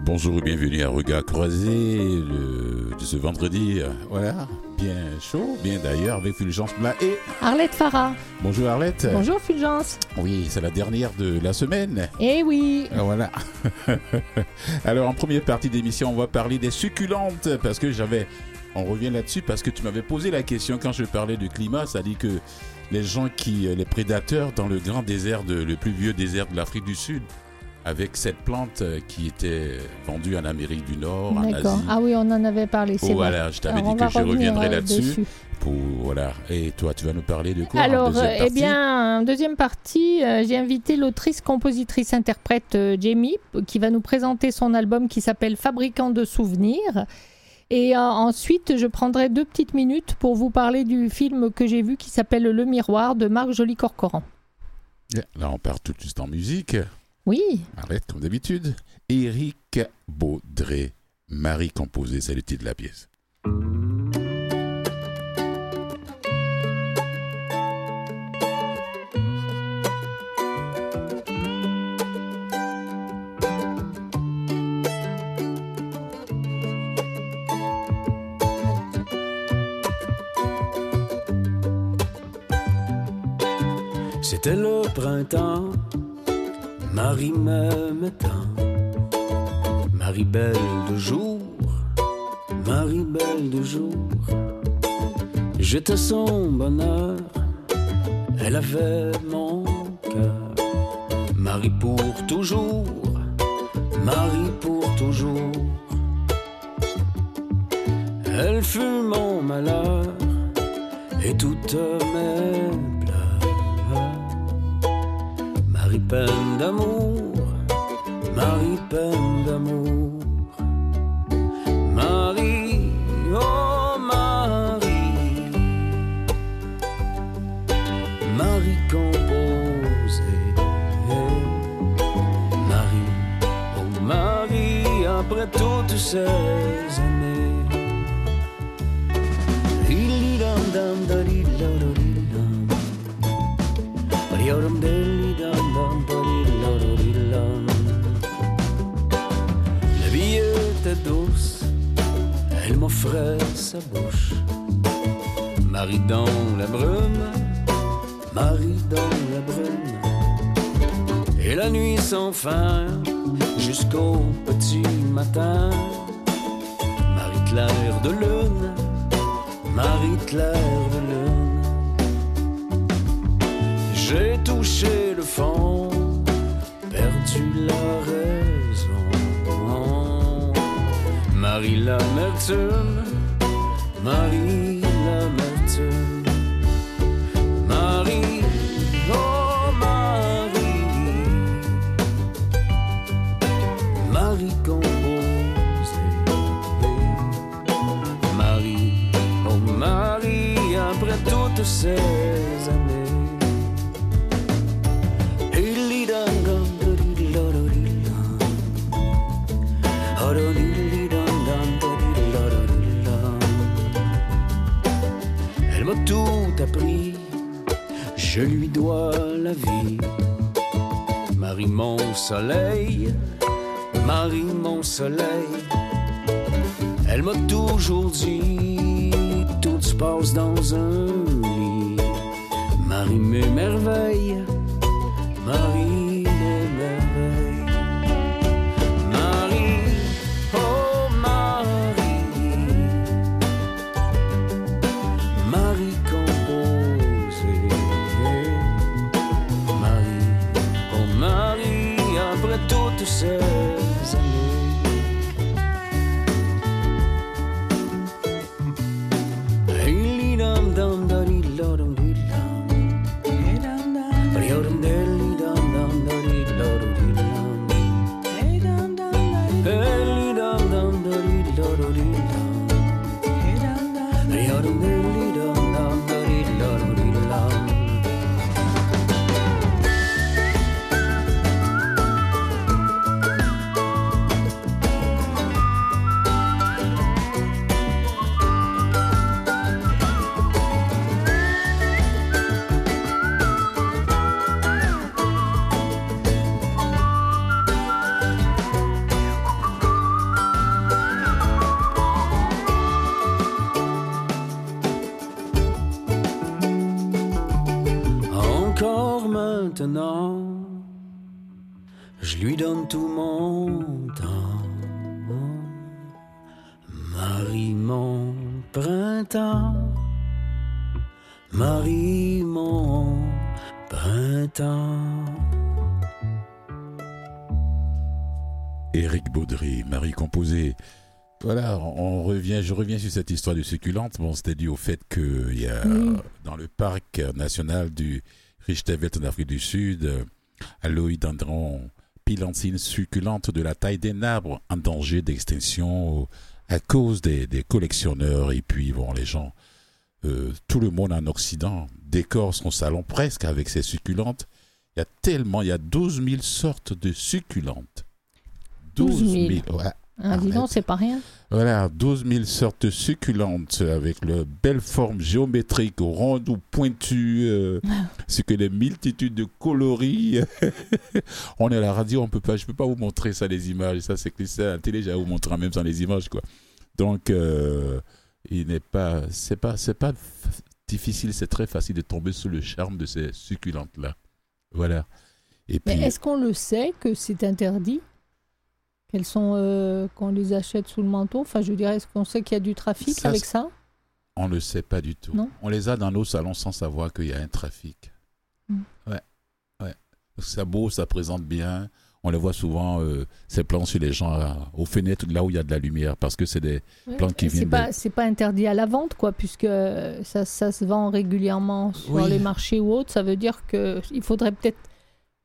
Bonjour et bienvenue à Regard Croisé le, de ce vendredi. euh, Voilà, bien chaud, bien d'ailleurs, avec Fulgence Plat et Arlette Farah. bonjour Arlette. Bonjour Fulgence. Oui, c'est la dernière de la semaine. Eh oui. Ah, Voilà. Alors en première partie d'émission, on va parler des succulentes parce que j'avais. On revient là-dessus parce que tu m'avais posé la question quand je parlais du climat, ça dit que les gens qui, les prédateurs dans le grand désert, de, le plus vieux désert de l'Afrique du Sud, avec cette plante euh, qui était vendue en Amérique du Nord, en. Asie. Ah oui, on en avait parlé, Oh, voilà, je t'avais dit que je reviendrai euh, là-dessus. dessus. Pour voilà. Et toi, tu vas nous parler de quoi Alors, euh, eh bien, en deuxième partie, euh, j'ai invité l'autrice, compositrice, interprète euh, Jamie, qui va nous présenter son album qui s'appelle Fabricant de souvenirs. Et euh, ensuite, je prendrai deux petites minutes pour vous parler du film que j'ai vu qui s'appelle Le Miroir de Marc Joly-Corcoran. Là, on part tout de suite en musique. Oui, Arrête comme d'habitude. Éric Baudré, Marie composée, c'est le titre de la pièce. C'était le printemps, Marie m'aimait tant. Marie belle de jour, Marie belle de jour. J'étais son bonheur, elle avait mon cœur. Marie pour toujours, Marie pour toujours. Elle fut mon malheur et toutes mes Marie peine d'amour, Marie peine d'amour. Marie, oh Marie, Marie composée. Marie, oh Marie, après toutes ces années. M'offrait sa bouche. Marie dans la brume, Marie dans la brume. Et la nuit sans fin, jusqu'au petit matin. Marie claire de lune, Marie claire de lune. J'ai touché le fond, perdu la raison. Marie l'amertume, Marie l'amertume. Marie, oh Marie, Marie composée. Marie, oh Marie, après toutes ces je lui dois la vie. Marie mon soleil, Marie mon soleil. Elle m'a toujours dit, tout se passe dans un lit. Marie mes merveilles, Marie Marie mon printemps, Marie mon printemps. Éric Baudry, Marie Composé. Voilà, on revient, je reviens sur cette histoire de succulente. Bon, c'était dû au fait qu'il y a Oui. dans le parc national du Richtevet en Afrique du Sud, euh, à l'Oïdendron, pilantine succulente de la taille d'un arbre en danger d'extinction à cause des, des collectionneurs. Et puis, bon, les gens, euh, tout le monde en Occident décore son salon presque avec ces succulentes. Il y a tellement, il y a 12 000 sortes de succulentes. 12 000. ouais. Ah, dis donc, c'est pas rien. Voilà, 12 000 sortes succulentes avec leurs belles formes géométriques, rondes ou pointues, euh, c'est que les multitudes de coloris. on est à la radio, on peut pas, je peux pas vous montrer ça les images. Ça c'est que ça à la télé, j'ai vous montrer même sans les images quoi. Donc euh, il n'est pas, c'est pas, c'est pas difficile, c'est très facile de tomber sous le charme de ces succulentes là. Voilà. Et Mais puis est-ce qu'on le sait que c'est interdit? Qu'elles sont, euh, qu'on les achète sous le manteau? Enfin, je dirais, est-ce qu'on sait qu'il y a du trafic Ça, avec ça? On ne sait pas du tout. Non? On les a dans nos salons sans savoir qu'il y a un trafic. Mm. Ouais, ouais. Ça beau, ça présente bien. On les voit souvent, euh, ces plantes sur les gens, euh, aux fenêtres, là où il y a de la lumière, parce que c'est des... Ouais. plantes qui Et C'est viennent pas, de- c'est pas interdit à la vente, quoi, puisque ça, ça se vend régulièrement sur Oui. les marchés ou autres. Ça veut dire que il faudrait peut-être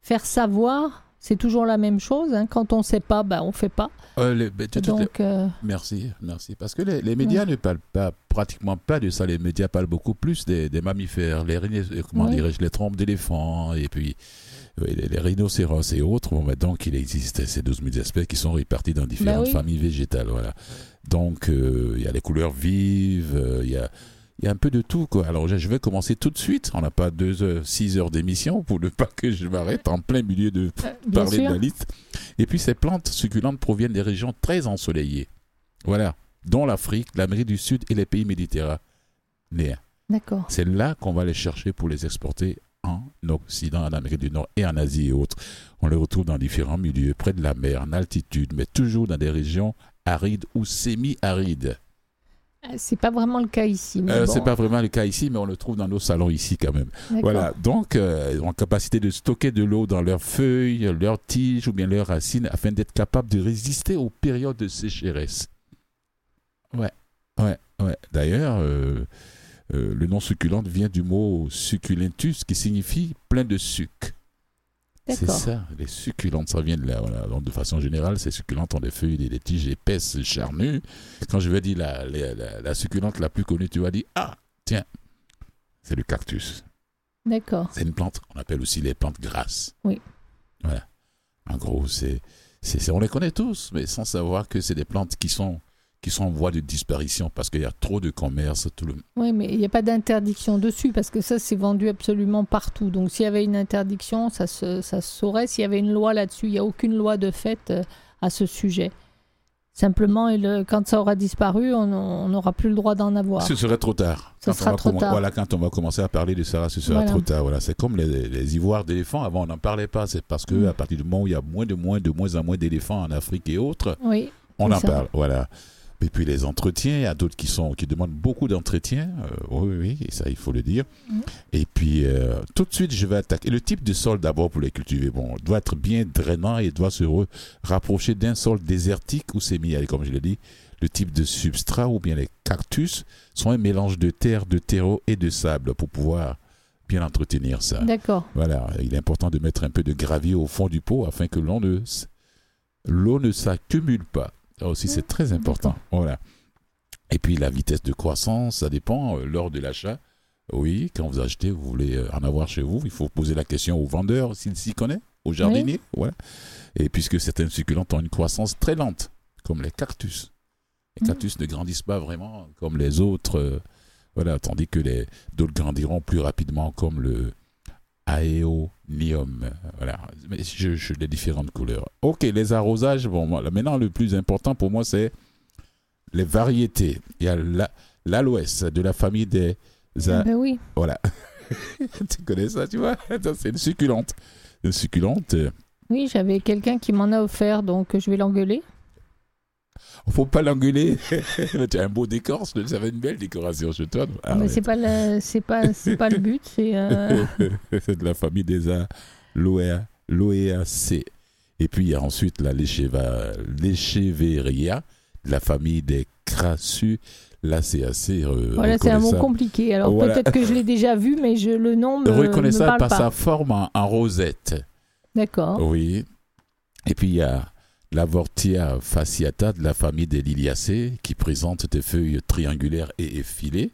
faire savoir. C'est toujours la même chose. hein. Quand on sait pas, ben on fait pas. Euh, les- ben, tout- tout- Donc, euh, Merci, merci. Parce que les, les médias ne parlent pas, pratiquement pas de ça. Les médias parlent beaucoup plus des, des mammifères, les, euh, comment dirais-je, les trompes d'éléphants, et puis oui, les, rhinocéros et autres. Bon, ben, donc, il existe ces 12 000 espèces qui sont réparties dans différentes Ben oui. familles végétales. Voilà. Donc, euh, il y a les couleurs vives, il y a. Il y a un peu de tout, quoi. Alors, je vais commencer tout de suite. On n'a pas deux heures, six heures d'émission pour ne pas que je m'arrête en plein milieu de euh, parler de la liste. Et puis ces plantes succulentes proviennent des régions très ensoleillées. Voilà, dont l'Afrique, l'Amérique du Sud et les pays méditerranéens. D'accord. C'est là qu'on va les chercher pour les exporter en Occident, en Amérique du Nord et en Asie et autres. On les retrouve dans différents milieux, près de la mer, en altitude, mais toujours dans des régions arides ou semi-arides. C'est pas vraiment le cas ici. mais Euh, bon, C'est pas vraiment le cas ici, mais on le trouve dans nos salons ici quand même. Voilà, donc euh, ils ont capacité de stocker de l'eau dans leurs feuilles, leurs tiges ou bien leurs racines afin d'être capables de résister aux périodes de sécheresse. Ouais, ouais, ouais. D'ailleurs, euh, euh, le nom succulente vient du mot succulentus qui signifie plein de sucre. C'est ça, les succulentes, ça vient de là. Voilà. Donc, de façon générale, ces succulentes ont des feuilles et des tiges épaisses, charnues. Quand je vais dire la, la, la- la succulente la plus connue, tu vas dire Ah, tiens, c'est le cactus. D'accord. C'est une plante qu'on appelle aussi les plantes grasses. Oui. Voilà. En gros, c'est- on les connaît tous, mais sans savoir que c'est des plantes qui sont, qui sont en voie de disparition parce qu'il y a trop de commerce. Tout le... Oui, mais il n'y a pas d'interdiction dessus parce que ça, c'est vendu absolument partout. Donc, s'il y avait une interdiction, ça se, ça se saurait. S'il y avait une loi là-dessus, il n'y a aucune loi de fait euh, à ce sujet. Simplement, euh, quand ça aura disparu, on n'aura plus le droit d'en avoir. Ce serait trop tard. Ce sera trop tard. Voilà, quand on va commencer à parler de ça, ce sera Voilà. trop tard. Voilà, c'est comme les, les ivoires d'éléphants. Avant, on n'en parlait pas. C'est parce que Mm. à partir du moment où il y a moins de moins de moins en moins d'éléphants en Afrique et autres, Oui, On en ça. parle, voilà. Et puis les entretiens, il y a d'autres qui sont qui demandent beaucoup d'entretien. euh, oui, oui, et ça il faut le dire. Mhm. Et puis euh, tout de suite, je vais attaquer le type de sol d'abord pour les cultiver. Bon, doit être bien drainant et doit se rapprocher d'un sol désertique ou semi-aride, comme je l'ai dit. Le type de substrat ou bien les cactus sont un mélange de terre, de terreau et de sable pour pouvoir bien entretenir ça. d'accord. Voilà, il est important de mettre un peu de gravier au fond du pot afin que l'on ne l'eau ne s'accumule pas. Ça aussi, c'est très important. Voilà. Et puis la vitesse de croissance, ça dépend euh, lors de l'achat. Oui, quand vous achetez, vous voulez euh, en avoir chez vous, il faut poser la question au vendeur s'il s'y connaît, au jardinier. Voilà. Et puisque certaines succulentes ont une croissance très lente, comme les cactus. Les Mhm. cactus ne grandissent pas vraiment comme les autres. euh, voilà, tandis que les d'autres grandiront plus rapidement, comme le aéonium. Voilà, je, je les différentes couleurs. Ok, les arrosages. Bon, maintenant le plus important pour moi c'est les variétés. Il y a la- l'aloès de la famille des Ah ben oui. voilà tu connais ça, tu vois? C'est une succulente. Une succulente. euh, Oui, j'avais quelqu'un qui m'en a offert, donc je vais l'engueuler. Faut pas l'engueuler. tu as un beau décor, ça fait une belle décoration chez toi. Ah Mais c'est pas le, c'est pas, c'est pas le but. C'est euh, c'est de la famille des A, l'OEA, l'OEAC. Et puis il y a ensuite la Lécheveria, de la famille des Crassus. Là, c'est assez euh, voilà, c'est un mot compliqué. Alors Voilà. peut-être que je l'ai déjà vu, mais je le nom me, reconnaissable par pas. sa forme en, en rosette. D'accord. Oui. Et puis il y a l'avortia fasciata de la famille des Liliacées qui présente des feuilles triangulaires et effilées.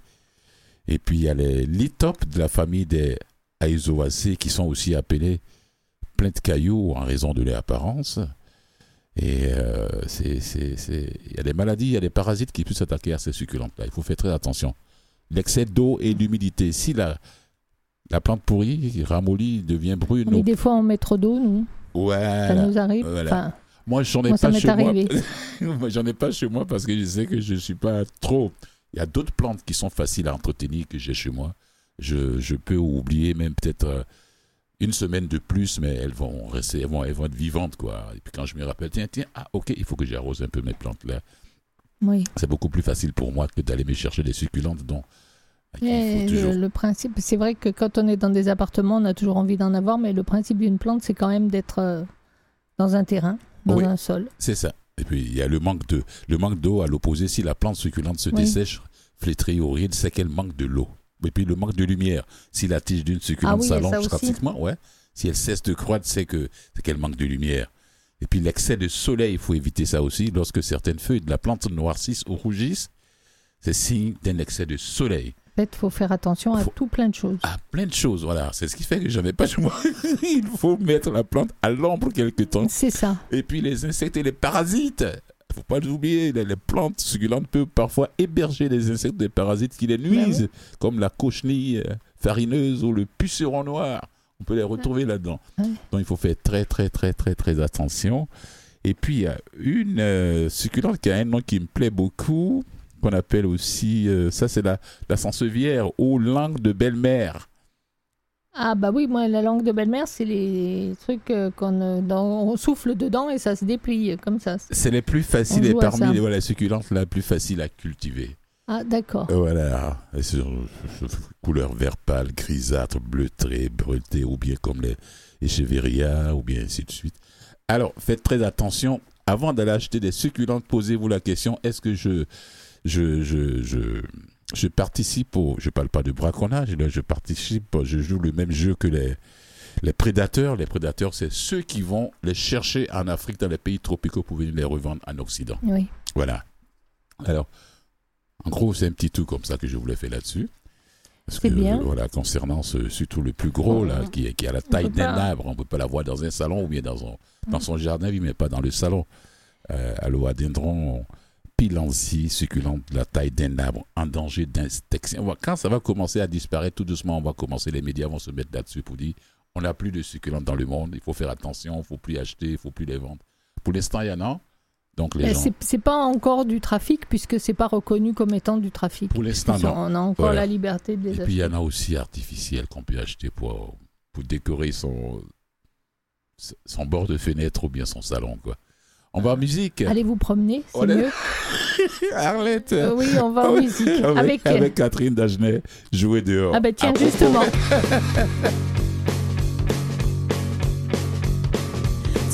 Et puis il y a les lithopes de la famille des Aizoacées qui sont aussi appelés pleins de cailloux en raison de leur apparence. Et euh, c'est, c'est, c'est- il y a des maladies, il y a des parasites qui peuvent s'attaquer à ces succulentes-là. Il faut faire très attention. L'excès d'eau et d'humidité. Si la, la plante pourrie, ramollie, devient brune, Mais des fois, on met trop d'eau, nous. Ça nous arrive. voilà. Enfin, Moi, j'en ai Moi, pas chez arrivé. moi. Moi, j'en ai pas chez moi parce que je sais que je suis pas trop. Il y a d'autres plantes qui sont faciles à entretenir que j'ai chez moi. Je, je peux oublier même peut-être euh, une semaine de plus, mais elles vont rester, elles vont, elles vont être vivantes, quoi. Et puis quand je me rappelle, tiens, tiens, ah, ok, il faut que j'arrose un peu mes plantes là. oui. C'est beaucoup plus facile pour moi que d'aller me chercher des succulentes dont il Et faut toujours. le, le principe, c'est vrai que quand on est dans des appartements, on a toujours envie d'en avoir, mais le principe d'une plante, c'est quand même d'être euh, dans un terrain, dans Oui. un sol. C'est ça. Et puis il y a le manque de le manque d'eau à l'opposé. Si la plante succulente se Oui. dessèche, flétrie ou ride, c'est qu'elle manque de l'eau. Et puis le manque de lumière. Si la tige d'une succulente Ah oui, s'allonge aussi. drastiquement, ouais. Si elle cesse de croître, c'est que c'est qu'elle manque de lumière. Et puis l'excès de soleil, il faut éviter ça aussi. Lorsque certaines feuilles de la plante noircissent ou rougissent, c'est signe d'un excès de soleil. Fait, il faut faire attention à Faut- tout plein de choses. Ah, plein de choses, voilà. C'est ce qui fait que je n'avais pas chez moi. il faut mettre la plante à l'ombre quelque temps. C'est ça. Et puis les insectes et les parasites. Faut pas l'oublier, les, les plantes succulentes peuvent parfois héberger des insectes et des parasites qui les nuisent, comme la cochenille euh, farineuse ou le puceron noir. On peut les retrouver là-dedans. Donc il faut faire très très très très très attention. Et puis il y a une euh, succulente qui a un nom qui me plaît beaucoup, qu'on appelle aussi, euh, ça c'est la, la sansevière ou langue de belle-mère. Ah bah oui, moi, la langue de belle-mère, c'est les trucs euh, qu'on euh, dans- on souffle dedans et ça se déplie comme ça. C'est les plus faciles On et joue à parmi les voilà, succulentes la plus facile à cultiver. Ah d'accord. Euh, Voilà, Et couleur vert pâle, grisâtre, bleutré, breuté, ou bien comme les Echeveria, ou bien ainsi de suite. Alors, faites très attention. Avant d'aller acheter des succulentes, posez-vous la question est-ce que je, je, je, je, je participe au. Je parle pas de braconnage, là, je participe, je joue le même jeu que les. Les prédateurs, les prédateurs, c'est ceux qui vont les chercher en Afrique, dans les pays tropicaux, pour venir les revendre en Occident. Oui. Voilà. Alors, en gros, c'est un petit tout comme ça que je voulais faire là-dessus. Parce que, bien. voilà, concernant ce, surtout le plus gros, là, qui, est- qui a la taille d'un arbre, on ne peut pas l'avoir dans un salon ou bien dans son, dans son jardin, oui, mais pas dans le salon. Euh, Aloadendron pilansi, succulente, de la taille d'un arbre, en danger d'inspection. On va- Quand ça va commencer à disparaître, tout doucement, on va commencer, les médias vont se mettre là-dessus pour dire on n'a plus de succulentes dans le monde, il faut faire attention, il ne faut plus acheter, il ne faut plus les vendre. Pour l'instant, il y en a. Donc, les gens. C'est pas encore du trafic puisque c'est pas reconnu comme étant du trafic. Pour l'instant, non. On a encore Voilà. la liberté de les Et acheter. puis il y en a aussi artificiels qu'on peut acheter pour, pour décorer son, son bord de fenêtre ou bien son salon. Quoi. On va en musique. Allez vous promener, c'est est- mieux. Arlette. Euh, oui, on va en Avec- musique. Avec, Avec, avec Catherine Dagenet, jouer dehors. Ah bah tiens, À propos- justement.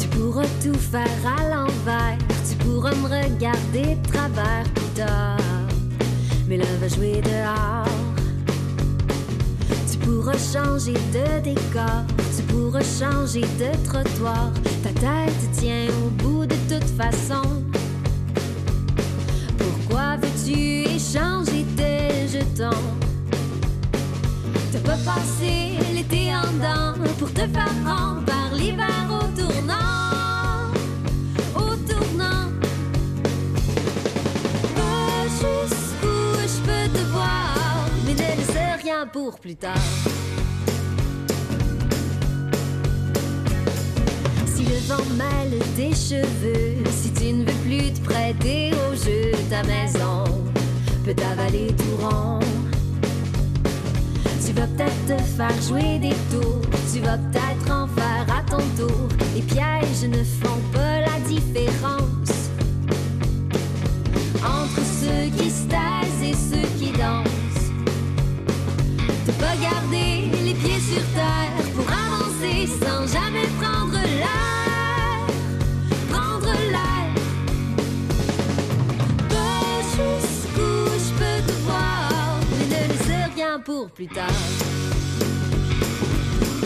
Tu pourras tout faire à l'envers, tu pourras me regarder de travers plus tard. Mais là va jouer dehors. Tu pourras changer de décor, pourras changer de trottoir. Ta tête tient au bout de toute façon. Pourquoi veux-tu échanger tes jetons? T'as pas passé l'été en dents pour te faire prendre par l'hiver au tournant, au tournant. Va Tes cheveux, si tu ne veux plus te prêter au jeu, ta maison peut t'avaler tout rond. Tu vas peut-être te faire jouer des tours. Tu vas peut-être en faire à ton tour. Les pièges ne font pas la différence entre ceux qui se et ceux qui dansent. De pas garder les pieds sur terre pour avancer sans jamais prendre l'air. Plus tard.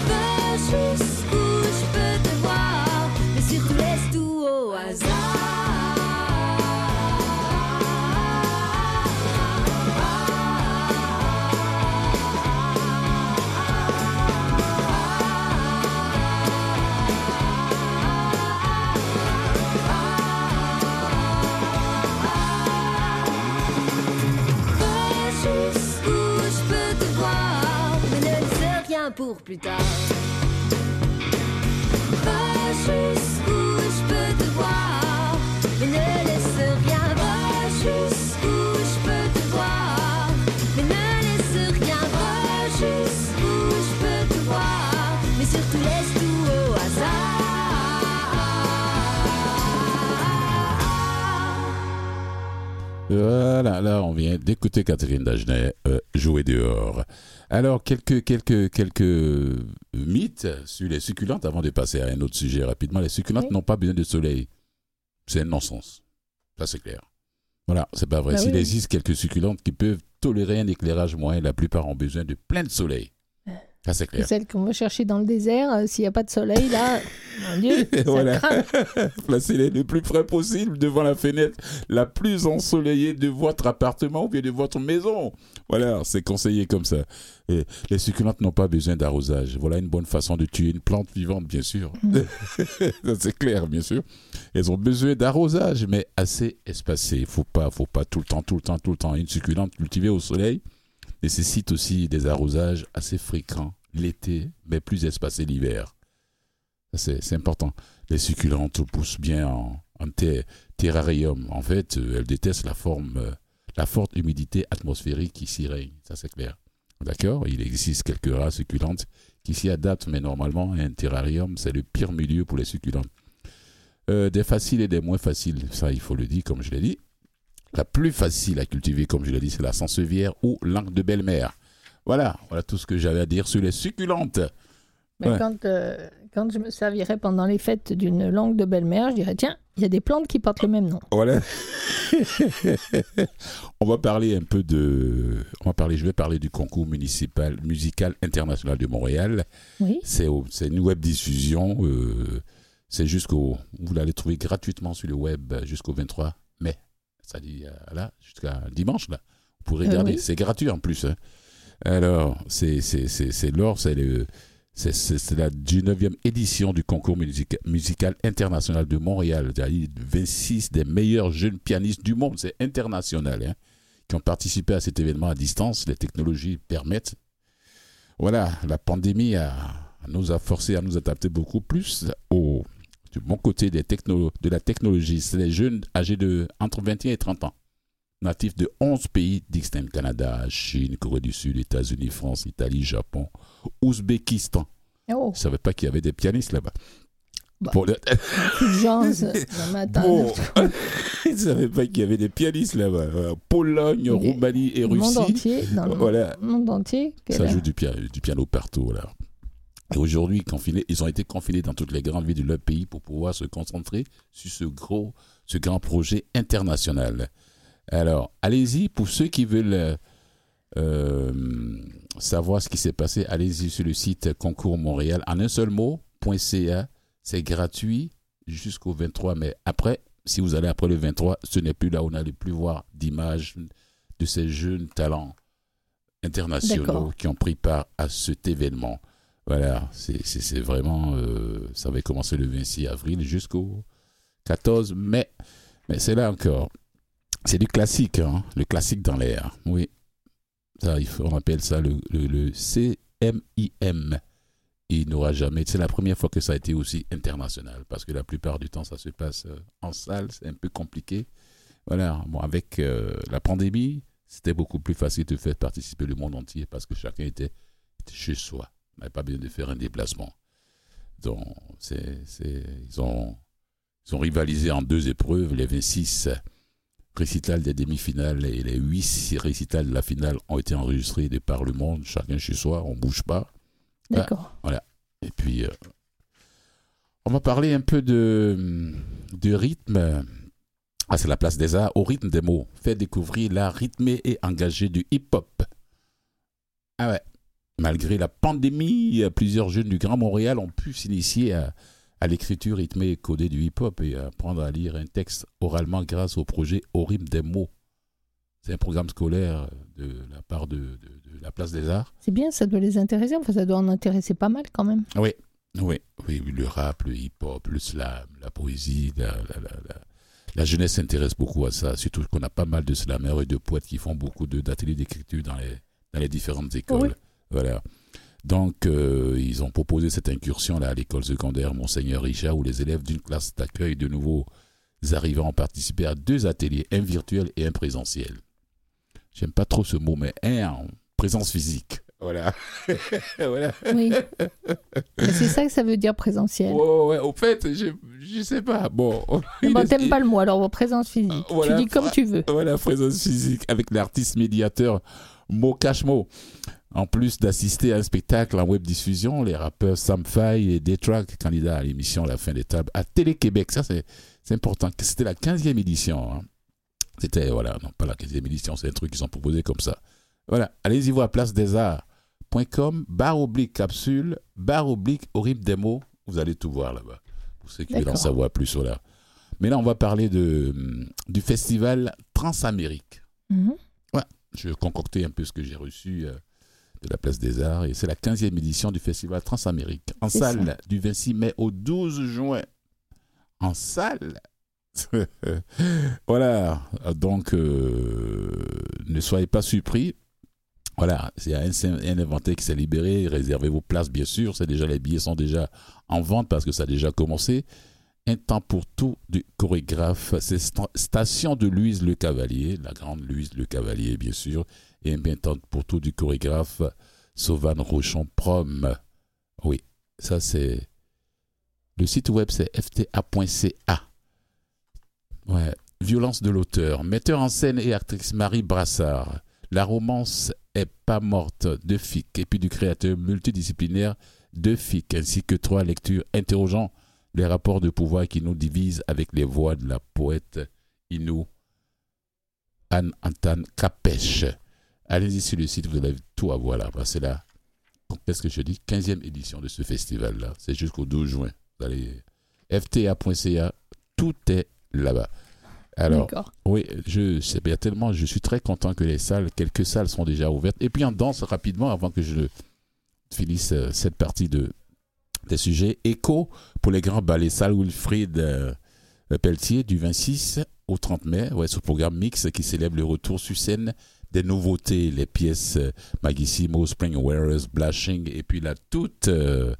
Pas jusqu'où je peux te voir, mais surtout laisse tout au Pas plus tard. Mais ne laisse rien. Te voir, ne laisse rien. Mais surtout laisse au hasard. Voilà, là, on vient d'écouter Catherine Dagenet euh, jouer dehors. Alors, quelques, quelques, quelques mythes sur les succulentes avant de passer à un autre sujet rapidement. Les succulentes Oui. n'ont pas besoin de soleil. C'est un non-sens. Ça, c'est clair. Voilà, c'est pas vrai. Bah S'il oui. existe quelques succulentes qui peuvent tolérer un éclairage moyen, la plupart ont besoin de plein de soleil. Ça, c'est clair. Celle qu'on va chercher dans le désert, euh, s'il n'y a pas de soleil, là, mon Dieu, ça Voilà. Placez-les le plus près possible devant la fenêtre la plus ensoleillée de votre appartement ou bien de votre maison. Voilà, c'est conseillé comme ça. Et les succulentes n'ont pas besoin d'arrosage. Voilà une bonne façon de tuer une plante vivante, bien sûr. Ça, c'est clair, bien sûr. Elles ont besoin d'arrosage, mais assez espacé. Il faut pas, faut pas tout le temps, tout le temps, tout le temps. Une succulente cultivée au soleil nécessite aussi des arrosages assez fréquents l'été, mais plus espacés l'hiver. C'est important les succulentes poussent bien en, en ter- terrarium. En fait, euh, elles détestent la forme, euh, la forte humidité atmosphérique qui s'y règne. Ça, c'est clair. D'accord? Il existe quelques races succulentes qui s'y adaptent, mais normalement, un terrarium, c'est le pire milieu pour les succulentes. Euh, des faciles et des moins faciles, ça, il faut le dire, comme je l'ai dit. La plus facile à cultiver, comme je l'ai dit, c'est la sansevière ou langue de belle-mère. Voilà, voilà tout ce que j'avais à dire sur les succulentes. Mais Ouais. quand, euh, quand je me servirais pendant les fêtes d'une langue de belle-mère, je dirais tiens, il y a des plantes qui portent le même nom. Voilà. on va parler un peu de. On va parler, je vais parler du concours municipal musical international de Montréal. Oui. C'est une web diffusion. euh, c'est jusqu'au. Vous l'allez trouver gratuitement sur le web jusqu'au 23 mai. Ça dit euh, là, jusqu'à dimanche là. Vous pourrez Euh, regarder. oui. C'est gratuit en plus. hein. Alors, c'est c'est- c'est- c'est lors, c'est le. C'est c'est- c'est la 19e édition du concours musica- musical international de Montréal. C'est-à-dire 26 des meilleurs jeunes pianistes du monde. C'est international. hein, qui ont participé à cet événement à distance. Les technologies permettent. Voilà, la pandémie a, nous a forcé à nous adapter beaucoup plus au du bon côté des techno, de la technologie. C'est les jeunes âgés de entre 21 et 30 ans, natifs de 11 pays distincts Canada, Chine, Corée du Sud, États-Unis, France, Italie, Japon, Ouzbékistan. Oh, Je savais pas qu'il y avait des pianistes là-bas. Bah. Pour le- Fulgence, le matin. Bon, je ne savais pas qu'il y avait des pianistes là-bas. Euh, Pologne, Roumanie et Le monde Russie. entier, dans le Voilà. monde entier. Ça joue du piano partout. Là. Et aujourd'hui, confinés, ils ont été confinés dans toutes les grandes villes de leur pays pour pouvoir se concentrer sur ce gros, ce grand projet international. Alors, allez-y, pour ceux qui veulent euh, savoir ce qui s'est passé, allez-y sur le site Concours Montréal en un seul mot, .ca. C'est gratuit jusqu'au 23 mai. Après, si vous allez après le 23, ce n'est plus là où on n'allait plus voir d'images de ces jeunes talents internationaux qui ont pris part à cet événement. Voilà, c'est vraiment. euh, ça va commencer le 26 avril jusqu'au 14 mai. Mais c'est là encore. C'est du classique, hein, le classique dans l'air. Oui. Ça, on appelle ça le, le, le CMIM. Il n'aura jamais. C'est la première fois que ça a été aussi international parce que la plupart du temps, ça se passe euh, en salle. C'est un peu compliqué. Voilà. Bon, avec euh, la pandémie, c'était beaucoup plus facile de faire participer le monde entier parce que chacun était chez soi. On n'avait pas besoin de faire un déplacement. Donc, ils, ont, ils ont rivalisé en deux épreuves. Les 26 récitals des demi-finales et les 8 récitals de la finale ont été enregistrés de par le monde, chacun chez soi, on bouge pas. D'accord. Et puis, euh, on va parler un peu de, de rythme. Ah, c'est la place des arts au rythme des mots. Fait découvrir l'art rythmé et engagé du hip-hop. Ah ouais. Malgré la pandémie, plusieurs jeunes du Grand Montréal ont pu s'initier à, à l'écriture rythmée et codée du hip-hop et apprendre à lire un texte oralement grâce au projet Au rythme des mots. C'est un programme scolaire de la part de, de- de la place des arts. C'est bien, ça doit les intéresser. Enfin, ça doit en intéresser pas mal quand même. Oui, oui, oui, le rap, le hip-hop, le slam, la poésie, la, la, la, la- la jeunesse s'intéresse beaucoup à ça, surtout qu'on a pas mal de slameurs et de poètes qui font beaucoup de- d'ateliers d'écriture dans les, dans les différentes écoles. Oui. Voilà. Donc, euh, ils ont proposé cette incursion-là à l'école secondaire Monseigneur Richard, où les élèves d'une classe d'accueil de nouveaux arrivants ont participé à deux ateliers, un virtuel et un présentiel. J'aime pas trop ce mot, mais un en présence physique. Voilà. voilà. Oui. C'est ça que ça veut dire présentiel. Ouais, ouais, au fait, je, je sais pas. Bon, bon, est- t'aimes pas le mot, alors présence physique. Voilà. Tu dis comme tu veux. Voilà, présence physique avec l'artiste médiateur Mo Cashmo. En plus d'assister à un spectacle en web diffusion, les rappeurs Sam Faye et Detrack, candidats à l'émission La fin des tables à Télé-Québec. Ça, c'est important. C'était la 15e édition. hein. C'était, voilà, non, pas la 15e édition, c'est un truc qu'ils ont proposé comme ça. Voilà, allez-y voir place des arts.com, barre oblique capsule, barre oblique des mots. Vous allez tout voir là-bas. Pour ceux qui veulent en savoir plus, voilà. Mais là, on va parler de, du festival Transamérique. Mhm. Je vais concocter un peu ce que j'ai reçu euh, de la Place des Arts. Et c'est la 15e édition du festival Transamérique. En C'est salle du 26 mai au 12 juin. En salle Voilà. Donc, euh, ne soyez pas surpris. Voilà, il y a un, un inventaire qui s'est libéré. Réservez vos places, bien sûr. C'est déjà, les billets sont déjà en vente parce que ça a déjà commencé. Un temps pour tout du chorégraphe. C'est sta- Station de Louise Le Cavalier, la grande Louise Le Cavalier, bien sûr. Et bien pour tout du chorégraphe Sauvan Rochon Prom. Oui, ça c'est. Le site web c'est fta.ca. Ouais. Violence de l'auteur. Metteur en scène et actrice Marie Brassard. La romance est pas morte de FIC et puis du créateur multidisciplinaire de FIC ainsi que trois lectures interrogeant les rapports de pouvoir qui nous divisent avec les voix de la poète Inou Anne Antan Capèche. Allez-y sur le site, vous allez tout avoir là. C'est la, qu'est-ce que je dis, 15e édition de ce festival-là. C'est jusqu'au 12 juin. Vous allez, fta.ca, tout est là-bas. Alors, oui, je sais bien tellement, je suis très content que les salles, quelques salles sont déjà ouvertes. Et puis on danse rapidement avant que je finisse euh, cette partie de des sujets. Écho pour les grands ballets salles Wilfried euh, Pelletier du 26 au 30 mai. Ouais, ce programme mix qui célèbre le retour sur scène des nouveautés, les pièces euh, Magissimo, Spring Wearers, Blushing et puis la toute euh,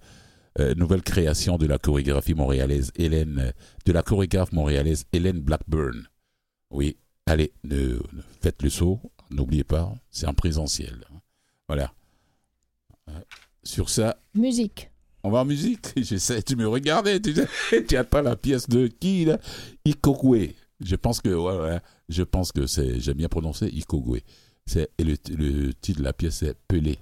euh, nouvelle création de la chorégraphie montréalaise Hélène, de la chorégraphe montréalaise Hélène Blackburn. Oui, allez, ne, ne- faites le saut, n'oubliez pas, c'est en présentiel. Voilà. Sur ça, Musique. on va en musique? Tu me regardais, tu, tu attends la pièce de qui là? Ikogwe. Je pense que ouais, ouais, je pense que c'est j'aime bien prononcer Ikogwe. Et le, titre de la pièce c'est Pelé.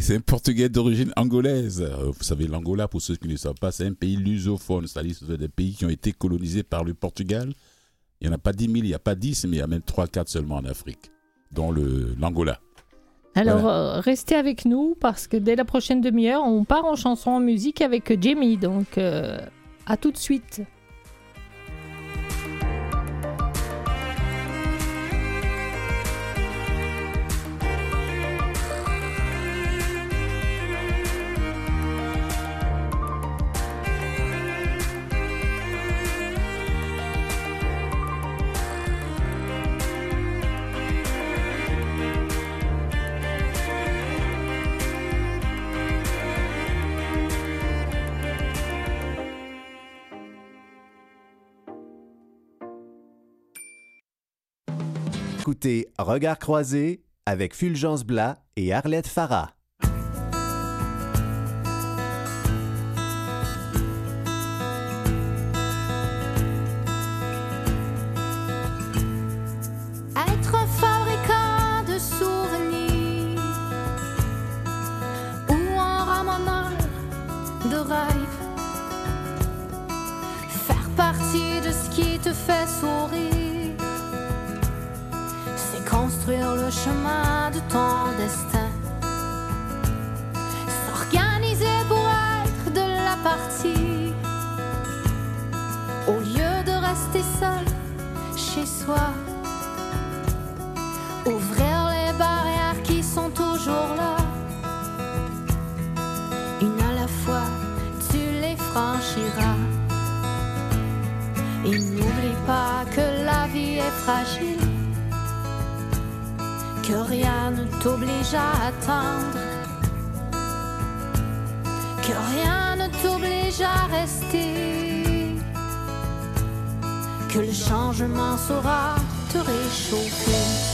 C'est un portugais d'origine angolaise. Euh, Vous savez, l'Angola, pour ceux qui ne le savent pas, c'est un pays lusophone, c'est-à-dire ce des pays qui ont été colonisés par le Portugal. Il n'y en a pas 10 000, il n'y a pas 10, mais il y a même 3-4 seulement en Afrique, dont l'Angola. Alors, Voilà. euh, restez avec nous parce que dès la prochaine demi-heure, on part en chanson en musique avec Jamie. Donc, euh, à tout de suite. Regard croisé avec Fulgence Blas et Arlette Farah. Être un fabricant construire le chemin de ton destin. S'organiser pour être de la partie au lieu de rester seul chez soi. Ouvrir les barrières qui sont toujours là. Une à la fois, tu les franchiras. Et n'oublie pas que la vie est fragile. Que rien ne t'oblige à attendre. Que rien ne t'oblige à rester. Que le changement saura te réchauffer.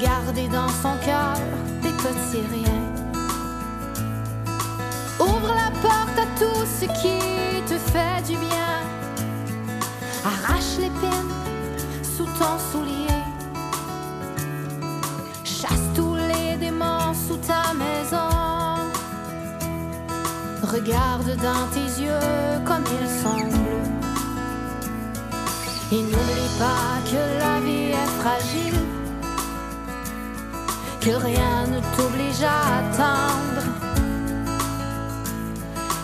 Garder dans son cœur des petits riens. Ouvre la porte à tout ce qui te fait du bien. Arrache l'épine sous ton soulier. Chasse tous les démons sous ta maison. Regarde dans tes yeux comme ils sont bleus. Et n'oublie pas que la vie est fragile. Que rien ne t'oblige à attendre.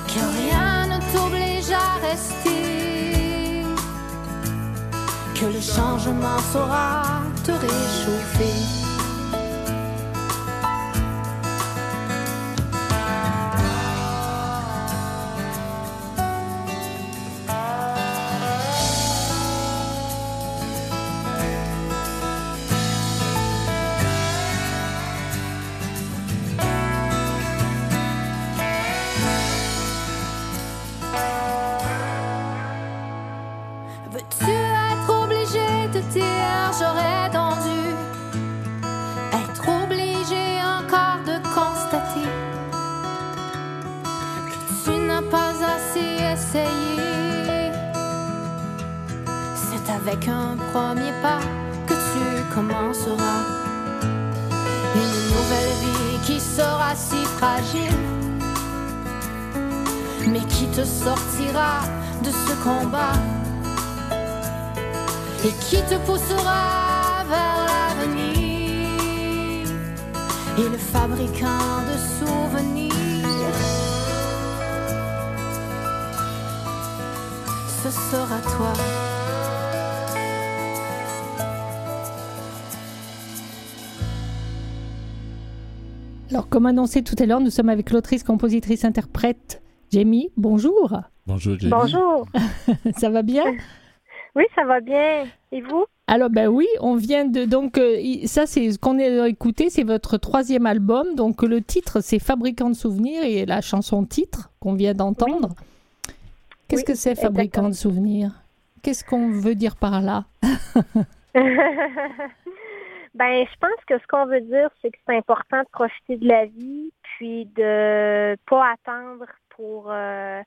Que rien ne t'oblige à rester. Que le changement saura te réchauffer. Poussera vers l'avenir. Et le fabricant de souvenirs, ce sera toi. Alors, comme annoncé tout à l'heure, nous sommes avec l'autrice, compositrice, interprète Jamie. Bonjour. Bonjour, Jenny. Bonjour. Ça va bien? Oui, ça va bien. Et vous? Alors ben oui, on vient de donc euh, ça c'est ce qu'on a écouté, c'est votre troisième album. Donc le titre c'est Fabricant de souvenirs et la chanson titre qu'on vient d'entendre. Qu'est-ce Oui, que c'est Fabricant de souvenirs? Qu'est-ce qu'on veut dire par là? Ben, je pense que ce qu'on veut dire, c'est que c'est important de profiter de la vie, puis de pas attendre pour euh,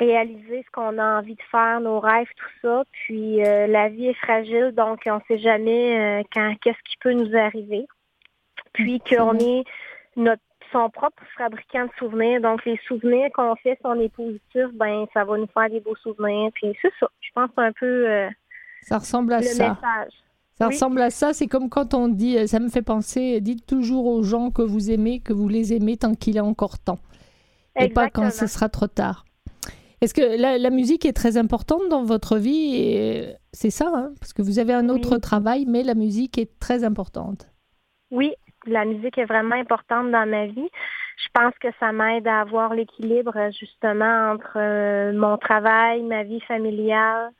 réaliser ce qu'on a envie de faire, nos rêves, tout ça. Puis euh, la vie est fragile, donc on ne sait jamais euh, quand qu'est-ce qui peut nous arriver. Puis qu'on est notre son propre fabricant de souvenirs. Donc les souvenirs qu'on fait, si on est positif, ben ça va nous faire des beaux souvenirs. Puis c'est ça. Je pense un peu euh, Ça ressemble à le ça. message. Ça Oui. ressemble à ça. C'est comme quand on dit, ça me fait penser, dites toujours aux gens que vous aimez, que vous les aimez tant qu'il est encore temps. Et pas quand ce sera trop tard. Est-ce que la, la musique est très importante dans votre vie c'est ça, hein parce que vous avez un autre Oui. travail, mais la musique est très importante. Oui, la musique est vraiment importante dans ma vie. Je pense que ça m'aide à avoir l'équilibre justement entre euh, mon travail, ma vie familiale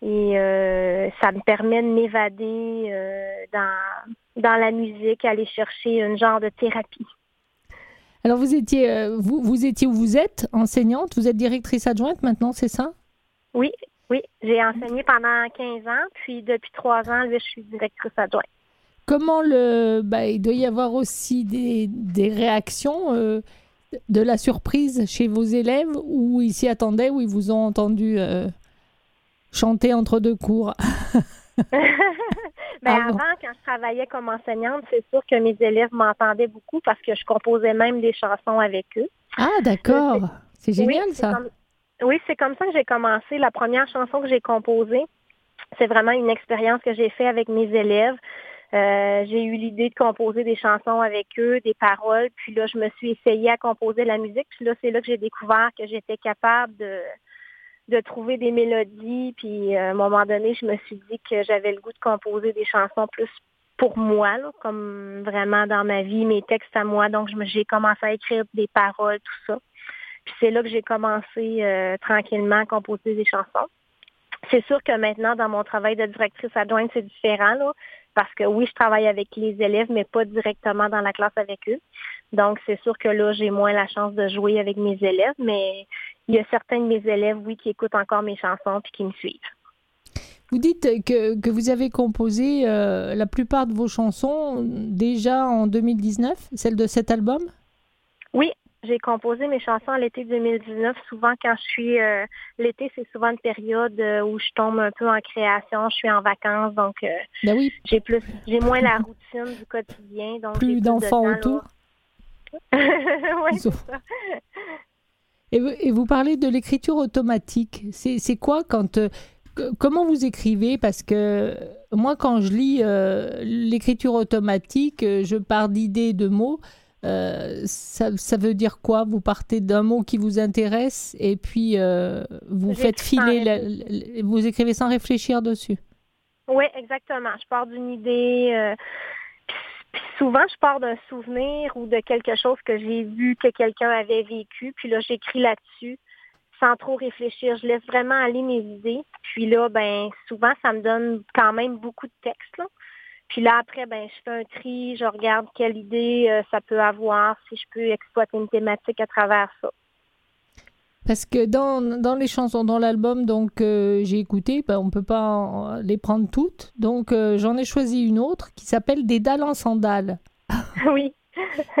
et euh, ça me permet de m'évader euh, dans, dans la musique, aller chercher une genre de thérapie. Alors vous étiez, euh, vous, vous étiez où vous êtes? Enseignante, vous êtes directrice adjointe maintenant, c'est ça? Oui, oui, j'ai enseigné pendant 15 ans, puis depuis trois ans, là, je suis directrice adjointe. Comment le, bah, il doit y avoir aussi des, des réactions, euh, de la surprise chez vos élèves où ils s'y attendaient, où ils vous ont entendu euh, chanter entre deux cours? ben, Ah bon? avant, quand je travaillais comme enseignante, c'est sûr que mes élèves m'entendaient beaucoup parce que je composais même des chansons avec eux. Ah d'accord, c'est génial oui, ça. comme- oui, c'est comme ça que j'ai commencé. La première chanson que j'ai composée, c'est vraiment une expérience que j'ai fait avec mes élèves. Euh, j'ai eu l'idée de composer des chansons avec eux, des paroles, puis là, je me suis essayée à composer la musique. Puis là, c'est là que j'ai découvert que j'étais capable de, de trouver des mélodies. Puis euh, à un moment donné, je me suis dit que j'avais le goût de composer des chansons plus pour moi, là, comme vraiment dans ma vie, mes textes à moi. Donc, j'ai commencé à écrire des paroles, tout ça. Puis c'est là que j'ai commencé euh, tranquillement à composer des chansons. C'est sûr que maintenant, dans mon travail de directrice adjointe, c'est différent, là, parce que oui, je travaille avec les élèves, mais pas directement dans la classe avec eux. Donc, c'est sûr que là, j'ai moins la chance de jouer avec mes élèves, mais il y a certains de mes élèves, oui, qui écoutent encore mes chansons puis qui me suivent. Vous dites que, que vous avez composé euh, la plupart de vos chansons déjà en 2019, celle de cet album? Oui, j'ai composé mes chansons à l'été 2019. Souvent, quand je suis... euh, l'été, c'est souvent une période euh, où je tombe un peu en création. Je suis en vacances, donc euh, Ben oui, j'ai plus... J'ai moins la routine du quotidien. Donc plus de d'enfants autour. ouais, Ils c'est ont- ça. Et vous, et vous parlez de l'écriture automatique. C'est quoi quand... euh, comment vous écrivez? Parce que moi, quand je lis euh, l'écriture automatique, euh, je pars d'idées, de mots. Euh, ça, ça veut dire quoi? Vous partez d'un mot qui vous intéresse et puis euh, vous faites filer, la- la- vous écrivez sans réfléchir dessus. Oui, exactement. Je pars d'une idée. Puis- souvent, je pars d'un souvenir ou de quelque chose que j'ai vu que quelqu'un avait vécu. Puis là, j'écris là-dessus sans trop réfléchir. Je laisse vraiment aller mes idées. Puis là, ben souvent, ça me donne quand même beaucoup de texte. Là. Puis là, après, ben je fais un tri, je regarde quelle idée euh, ça peut avoir, si je peux exploiter une thématique à travers ça. Parce que dans, dans les chansons, dans l'album, donc euh, j'ai écouté, ben, on peut pas en- les prendre toutes, donc euh, j'en ai choisi une autre qui s'appelle Des dalles en sandales. oui.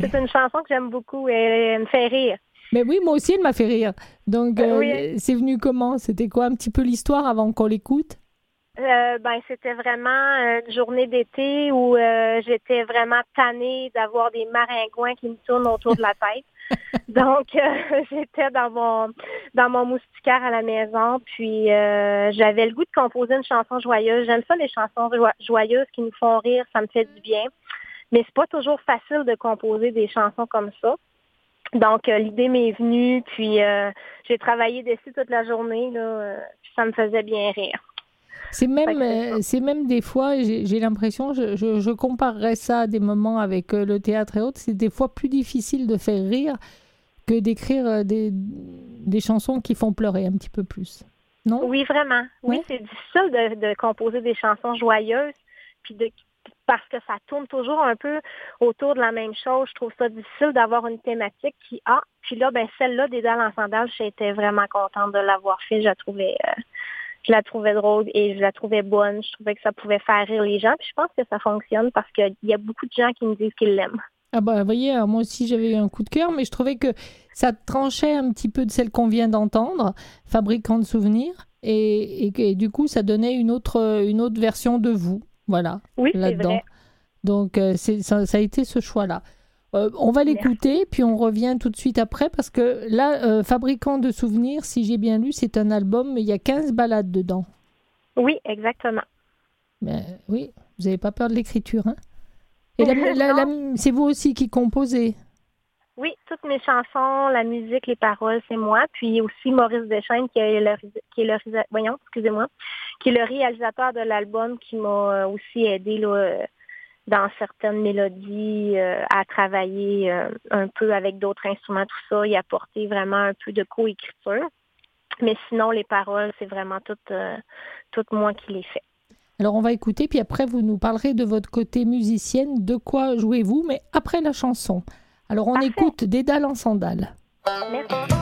c'est une chanson que j'aime beaucoup et elle me fait rire. Mais oui, moi aussi, elle m'a fait rire. Donc, euh, Oui. c'est venu comment? C'était quoi un petit peu l'histoire avant qu'on l'écoute? Euh, ben, c'était vraiment une journée d'été où euh, j'étais vraiment tannée d'avoir des maringouins qui me tournent autour de la tête. Donc, euh, j'étais dans mon dans mon moustiquaire à la maison, puis euh, j'avais le goût de composer une chanson joyeuse. J'aime ça les chansons joyeuses qui nous font rire, ça me fait du bien. Mais c'est pas toujours facile de composer des chansons comme ça. Donc, euh, l'idée m'est venue, puis euh, j'ai travaillé dessus toute la journée, là, euh, puis ça me faisait bien rire. C'est même, c'est euh, c'est même des fois, j'ai l'impression, je, je, je comparerais ça à des moments avec euh, le théâtre et autres, c'est des fois plus difficile de faire rire que d'écrire euh, des, des chansons qui font pleurer un petit peu plus. Non? Oui, vraiment. Oui, c'est difficile de, de composer des chansons joyeuses, puis de parce que ça tourne toujours un peu autour de la même chose. Je trouve ça difficile d'avoir une thématique qui a. Puis là, ben celle-là des dalles en sandales, j'étais vraiment contente de l'avoir fait. Je la trouvais, euh, je la trouvais drôle et je la trouvais bonne. Je trouvais que ça pouvait faire rire les gens. Puis je pense que ça fonctionne parce qu'il y a beaucoup de gens qui me disent qu'ils l'aiment. Ah bah, vous voyez, euh, moi aussi j'avais eu un coup de cœur, mais je trouvais que ça tranchait un petit peu de celle qu'on vient d'entendre, Fabricant de souvenirs, et, et, du coup ça donnait une autre, euh, une autre version de vous, voilà, Oui, c'est là-dedans. vrai. Donc euh, ça a été ce choix-là. Euh, on va l'écouter, puis on revient tout de suite après, parce que là, euh, Fabricant de souvenirs, si j'ai bien lu, c'est un album, mais il y a 15 ballades dedans. Oui, exactement. Mais, oui, vous n'avez pas peur de l'écriture, hein? Et la- la- la- c'est vous aussi qui composez? Oui, toutes mes chansons, la musique, les paroles, c'est moi. Puis aussi Maurice Deschaines, qui est le, qui est le résa- voyons, excusez-moi, qui est le réalisateur de l'album, qui m'a euh, aussi aidé là, dans certaines mélodies euh, à travailler euh, un peu avec d'autres instruments, tout ça. Il a apporté vraiment un peu de coécriture. Mais sinon, les paroles, c'est vraiment tout, euh, tout moi qui les fais. Alors on va écouter, puis après vous nous parlerez de votre côté musicienne, de quoi jouez-vous, mais après la chanson. Alors on Parfait. écoute Des dalles en sandales. Merci.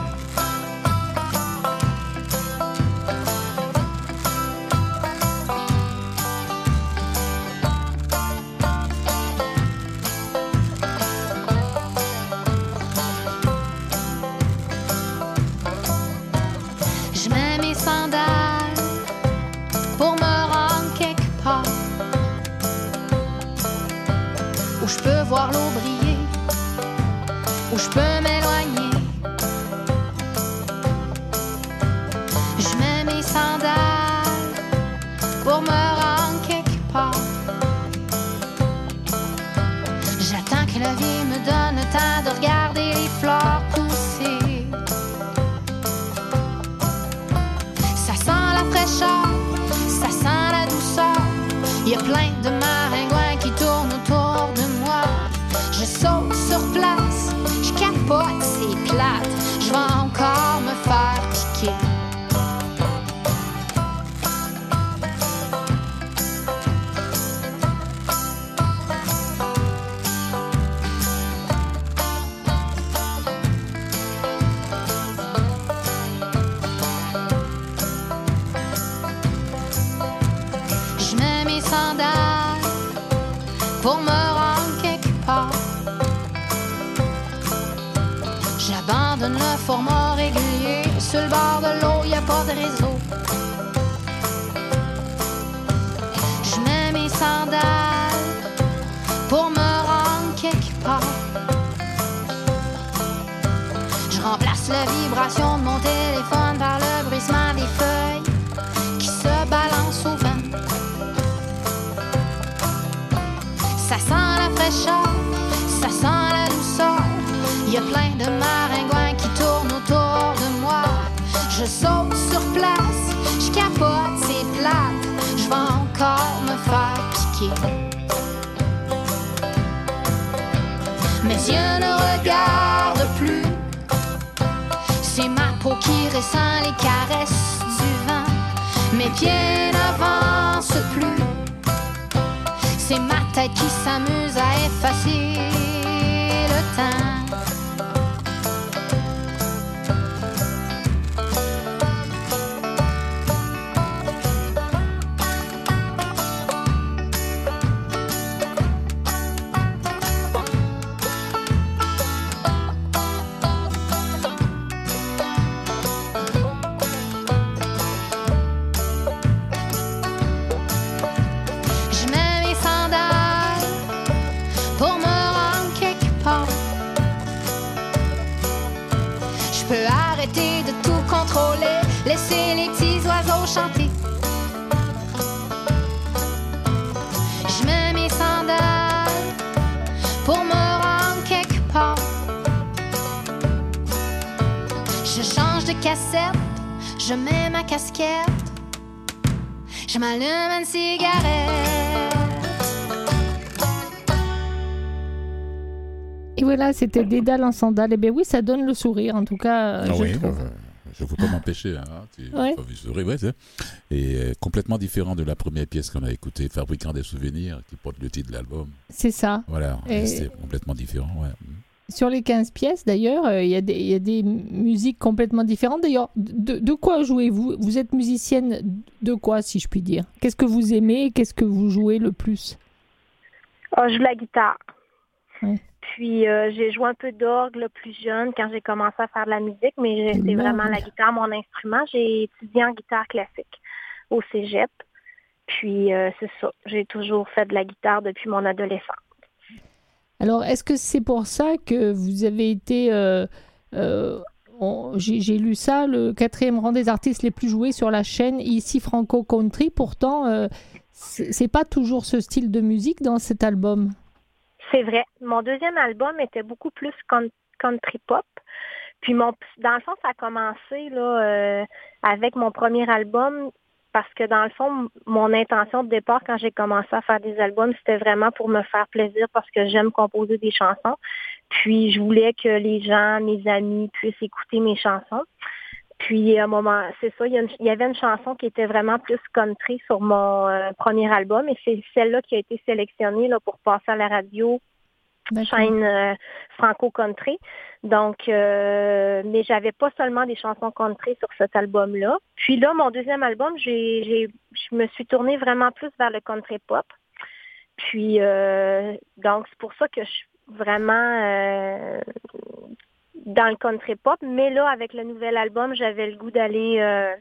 Qui ressent les caresses du vent. Mes pieds n'avancent plus. C'est ma tête qui s'amuse à effacer le temps. Casquette, je m'allume une cigarette. Et voilà, c'était Dédale en sandales. Eh bien oui, ça donne le sourire, en tout cas, Ah je oui, trouve. euh, je ne peux pas m'empêcher. Hein, tu- Ouais. t'as vu sourire, ouais, Et euh, complètement différent de la première pièce qu'on a écoutée, Fabricant des souvenirs, qui porte le titre de l'album. C'est ça. Voilà, Et- c'est complètement différent. Ouais. Sur les 15 pièces, d'ailleurs, euh, il y, a des- il y a des musiques complètement différentes. D'ailleurs, de, de quoi jouez-vous? Vous êtes musicienne de quoi, si je puis dire? Qu'est-ce que vous aimez Qu'est-ce que vous jouez le plus? Ah, je joue la guitare. Ouais. Puis euh, j'ai joué un peu d'orgue plus jeune quand j'ai commencé à faire de la musique, mais c'est vraiment la guitare mon instrument. J'ai étudié en guitare classique au cégep. Puis euh, c'est ça, j'ai toujours fait de la guitare depuis mon adolescence. Alors, est-ce que c'est pour ça que vous avez été... euh, euh, J'ai lu ça, le quatrième rang des artistes les plus joués sur la chaîne ici Franco Country. Pourtant, euh, c'est pas toujours ce style de musique dans cet album. C'est vrai. Mon deuxième album était beaucoup plus country pop. Puis mon, dans le fond, ça a commencé là euh, avec mon premier album parce que dans le fond, mon intention de départ quand j'ai commencé à faire des albums, c'était vraiment pour me faire plaisir parce que j'aime composer des chansons. Puis je voulais que les gens, mes amis puissent écouter mes chansons. Puis à un moment, c'est ça, il y, avait une chanson qui était vraiment plus country sur mon euh, premier album et c'est celle-là qui a été sélectionnée là, pour passer à la radio. Chaîne euh, franco country. Donc, euh, mais j'avais pas seulement des chansons country sur cet album-là. Puis là, mon deuxième album, j'ai, j'ai, je me suis tournée vraiment plus vers le country pop. Puis, euh, donc, c'est pour ça que je suis vraiment euh, dans le country pop. Mais là, avec le nouvel album, j'avais le goût d'aller euh,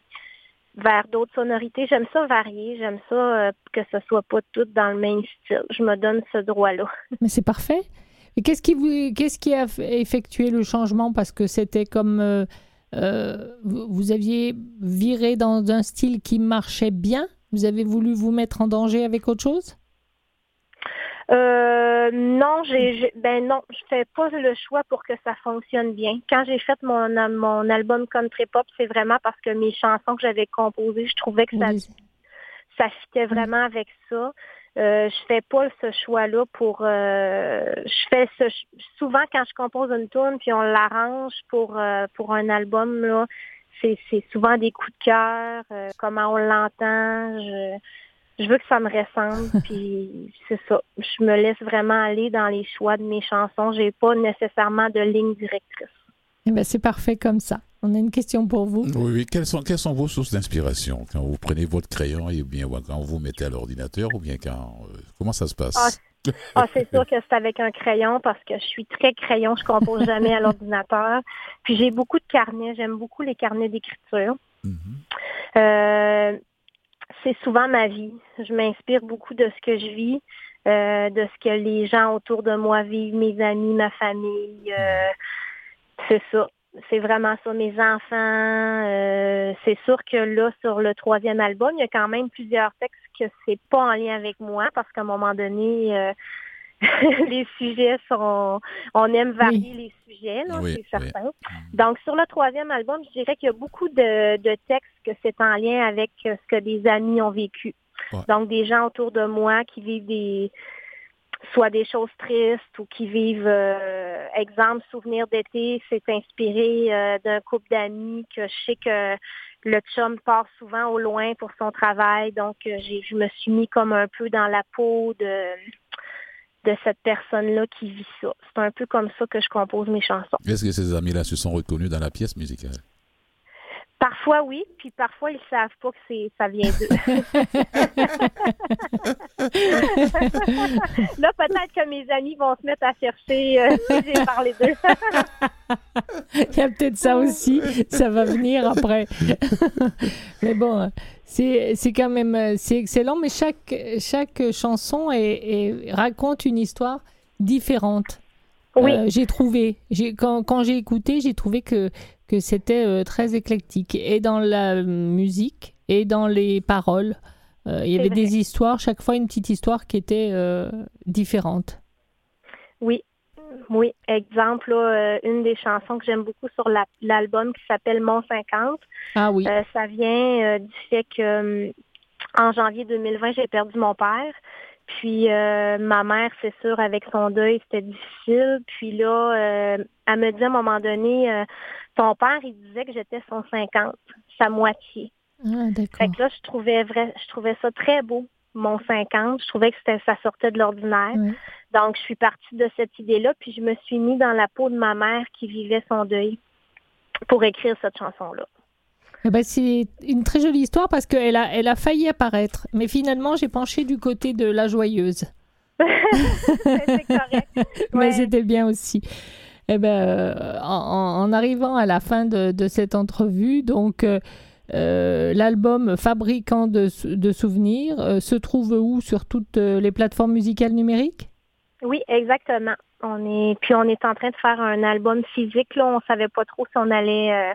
vers d'autres sonorités. J'aime ça varier. J'aime ça euh, que ce soit pas tout dans le même style. Je me donne ce droit-là. Mais c'est parfait. Et qu'est-ce qui, a effectué le changement? Parce que c'était comme euh, euh, vous aviez viré dans un style qui marchait bien? Vous avez voulu vous mettre en danger avec autre chose? Euh, non, j'ai, j'ai- ben non, je fais pas le choix pour que ça fonctionne bien. Quand j'ai fait mon mon album country pop, c'est vraiment parce que mes chansons que j'avais composées, je trouvais que ça ça fitait vraiment avec ça. Euh, je fais pas ce choix-là pour. euh, je fais ce souvent quand je compose une tune puis on l'arrange pour euh, pour un album là. C'est, c'est souvent des coups de cœur, euh, comment on l'entend. Je, je veux que ça me ressemble, puis c'est ça. Je me laisse vraiment aller dans les choix de mes chansons. J'ai pas nécessairement de ligne directrice. Eh ben, c'est parfait comme ça. On a une question pour vous. Oui, oui. Quelles sont, quelles sont vos sources d'inspiration quand vous prenez votre crayon et bien quand vous vous mettez à l'ordinateur ou bien quand euh, comment ça se passe? Ah, Ah, c'est sûr que c'est avec un crayon parce que je suis très crayon, je compose jamais à l'ordinateur. Puis j'ai beaucoup de carnets, j'aime beaucoup les carnets d'écriture. Mhm. Euh, c'est souvent ma vie. Je m'inspire beaucoup de ce que je vis, euh, de ce que les gens autour de moi vivent, mes amis, ma famille. euh, c'est ça. C'est vraiment ça, mes enfants. euh, c'est sûr que là, sur le troisième album, il y a quand même plusieurs textes que c'est pas en lien avec moi parce qu'à un moment donné, euh, les sujets sont. On aime varier les sujets, là, Oui, c'est oui. certain. Donc, sur le troisième album, je dirais qu'il y a beaucoup de, de textes que c'est en lien avec euh, ce que des amis ont vécu. Ouais. Donc, des gens autour de moi qui vivent des soit des choses tristes ou qui vivent, euh, exemple, souvenir d'été, c'est inspiré euh, d'un couple d'amis que je sais que le chum part souvent au loin pour son travail. Donc, j'ai, je me suis mis comme un peu dans la peau de de cette personne-là qui vit ça. C'est un peu comme ça que je compose mes chansons. Est-ce que ces amis-là se sont reconnus dans la pièce musicale? Parfois oui, puis parfois ils savent pas que c'est ça vient d'eux. Là, peut-être que mes amis vont se mettre à chercher euh, si j'ai parlé d'eux. Il y a peut-être ça aussi, ça va venir après. mais bon, c'est c'est quand même euh, c'est excellent, mais chaque, chaque chanson est, est- raconte une histoire différente. Oui. Euh, j'ai trouvé, j'ai, quand, quand j'ai écouté, j'ai trouvé que, que c'était euh, très éclectique, et dans la musique, et dans les paroles. Euh, il y avait vrai. des histoires, chaque fois une petite histoire qui était euh, différente. Oui, oui. Exemple, là, euh, une des chansons que j'aime beaucoup sur la- l'album qui s'appelle Mont 50, Ah oui, euh, ça vient euh, du fait que en janvier 2020, j'ai perdu mon père. Puis euh, ma mère, c'est sûr, avec son deuil, c'était difficile. Puis là, euh, elle me dit à un moment donné, euh, ton père, il disait que j'étais son 50, sa moitié. ah, Fait que là, je trouvais vrai, je trouvais ça très beau, mon 50. Je trouvais que c'était, ça sortait de l'ordinaire. Donc, je suis partie de cette idée-là, puis je me suis mis dans la peau de ma mère qui vivait son deuil pour écrire cette chanson-là. Eh ben, c'est une très jolie histoire parce qu'elle a, elle a failli apparaître, mais finalement j'ai penché du côté de la joyeuse. c'est correct. Mais c'était bien aussi. Eh ben, euh, en, arrivant à la fin de, de cette entrevue, donc euh, euh, l'album Fabricant de, de souvenirs euh, se trouve où sur toutes les plateformes musicales numériques? Oui, exactement. On est, puis on est en train de faire un album physique. Là, on savait pas trop si on allait euh,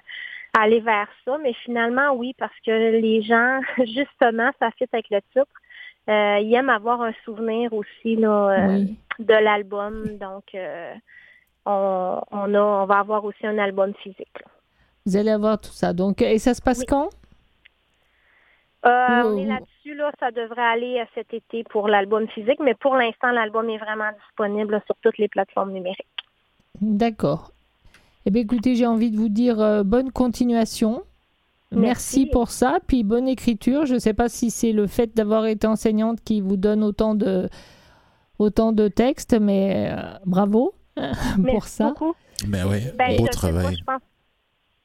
aller vers ça, mais finalement, oui, parce que les gens, justement, ça fit avec le titre. Euh, ils aiment avoir un souvenir aussi là, euh, Oui. de l'album. Donc, euh, on, on, a, on va avoir aussi un album physique. là. Vous allez avoir tout ça. Donc, et ça se passe Oui. quand? Euh, on est là-dessus, là, ça devrait aller euh, cet été pour l'album physique, mais pour l'instant, l'album est vraiment disponible sur toutes les plateformes numériques. D'accord. Eh bien, écoutez, j'ai envie de vous dire euh, bonne continuation. Merci. Merci. pour ça, puis bonne écriture. Je ne sais pas si c'est le fait d'avoir été enseignante qui vous donne autant de, autant de textes, mais euh, bravo pour Merci ça. beaucoup. Mais ouais, Ben, beau pas, travail. je pense.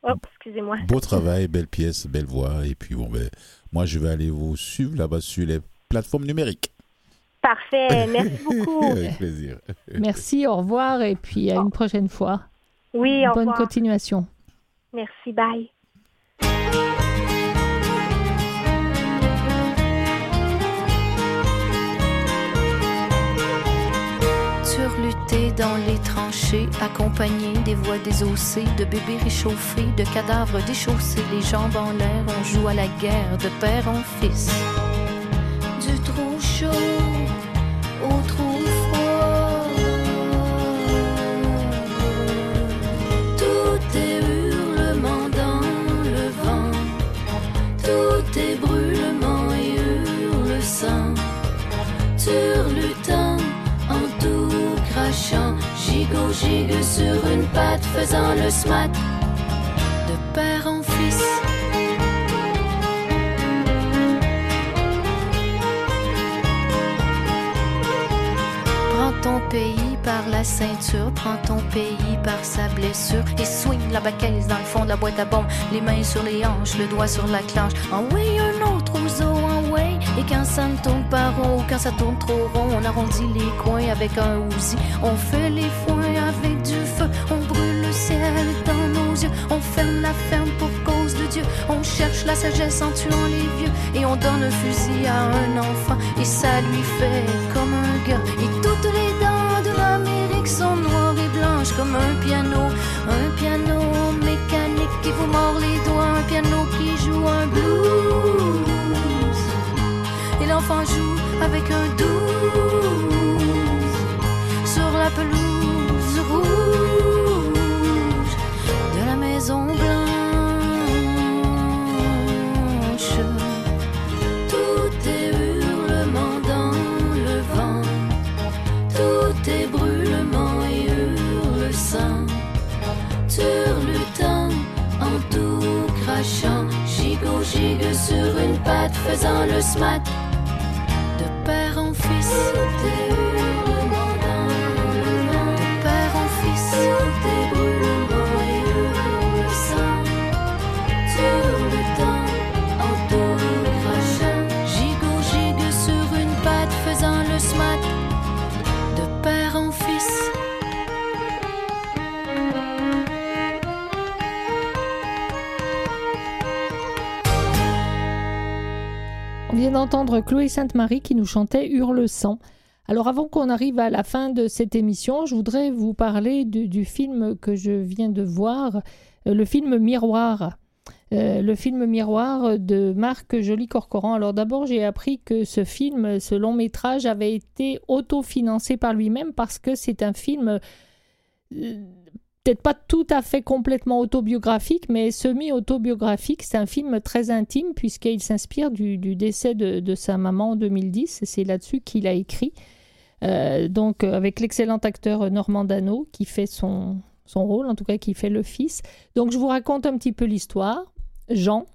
Oh, excusez-moi. Beau travail, belle pièce, belle voix. Et puis, bon, ben, moi, je vais aller vous suivre là-bas sur les plateformes numériques. Parfait. Merci beaucoup. Avec plaisir. Merci, au revoir, et puis à une prochaine fois. Oui, au Bonne revoir. continuation. Merci, bye. Dans les tranchées, accompagné des voix désossées, de bébés réchauffés, de cadavres déchaussés, les jambes en l'air, on joue à la guerre de père en fils. Du trop gigue sur une patte faisant le smat de père en fils. Prends ton pays par la ceinture, prends ton pays par sa blessure et swing la baquette dans le fond de la boîte à bombes, les mains sur les hanches, le doigt sur la clenche. En way un autre aux en way. Et quand ça ne tourne pas rond, ou quand ça tourne trop rond, on arrondit les coins avec un ouzi. On fait les foins on brûle le ciel dans nos yeux, on ferme la ferme pour cause de Dieu. On cherche la sagesse en tuant les vieux. Et on donne un fusil à un enfant. Et ça lui fait comme un gars. Et toutes les dents de l'Amérique sont noires et blanches comme un piano, un piano mécanique qui vous mord les doigts, un piano qui joue un blues. Et l'enfant joue avec un douze sur la pelouse faisant le smat de père en fils. D'entendre Chloé Sainte-Marie qui nous chantait Hurle sang. Alors avant qu'on arrive à la fin de cette émission, je voudrais vous parler du, film que je viens de voir, euh, le film Miroir. Euh, le film Miroir de Marc Joly-Corcoran. Alors d'abord, j'ai appris que ce film, ce long métrage, avait été autofinancé par lui-même parce que c'est un film euh, peut-être pas tout à fait complètement autobiographique, mais semi-autobiographique. C'est un film très intime puisqu'il s'inspire du, décès de, sa maman en 2010. C'est là-dessus qu'il a écrit. Euh, donc euh, avec l'excellent acteur Normand Dano qui fait son, son rôle, en tout cas qui fait le fils. Donc je vous raconte un petit peu l'histoire. Jean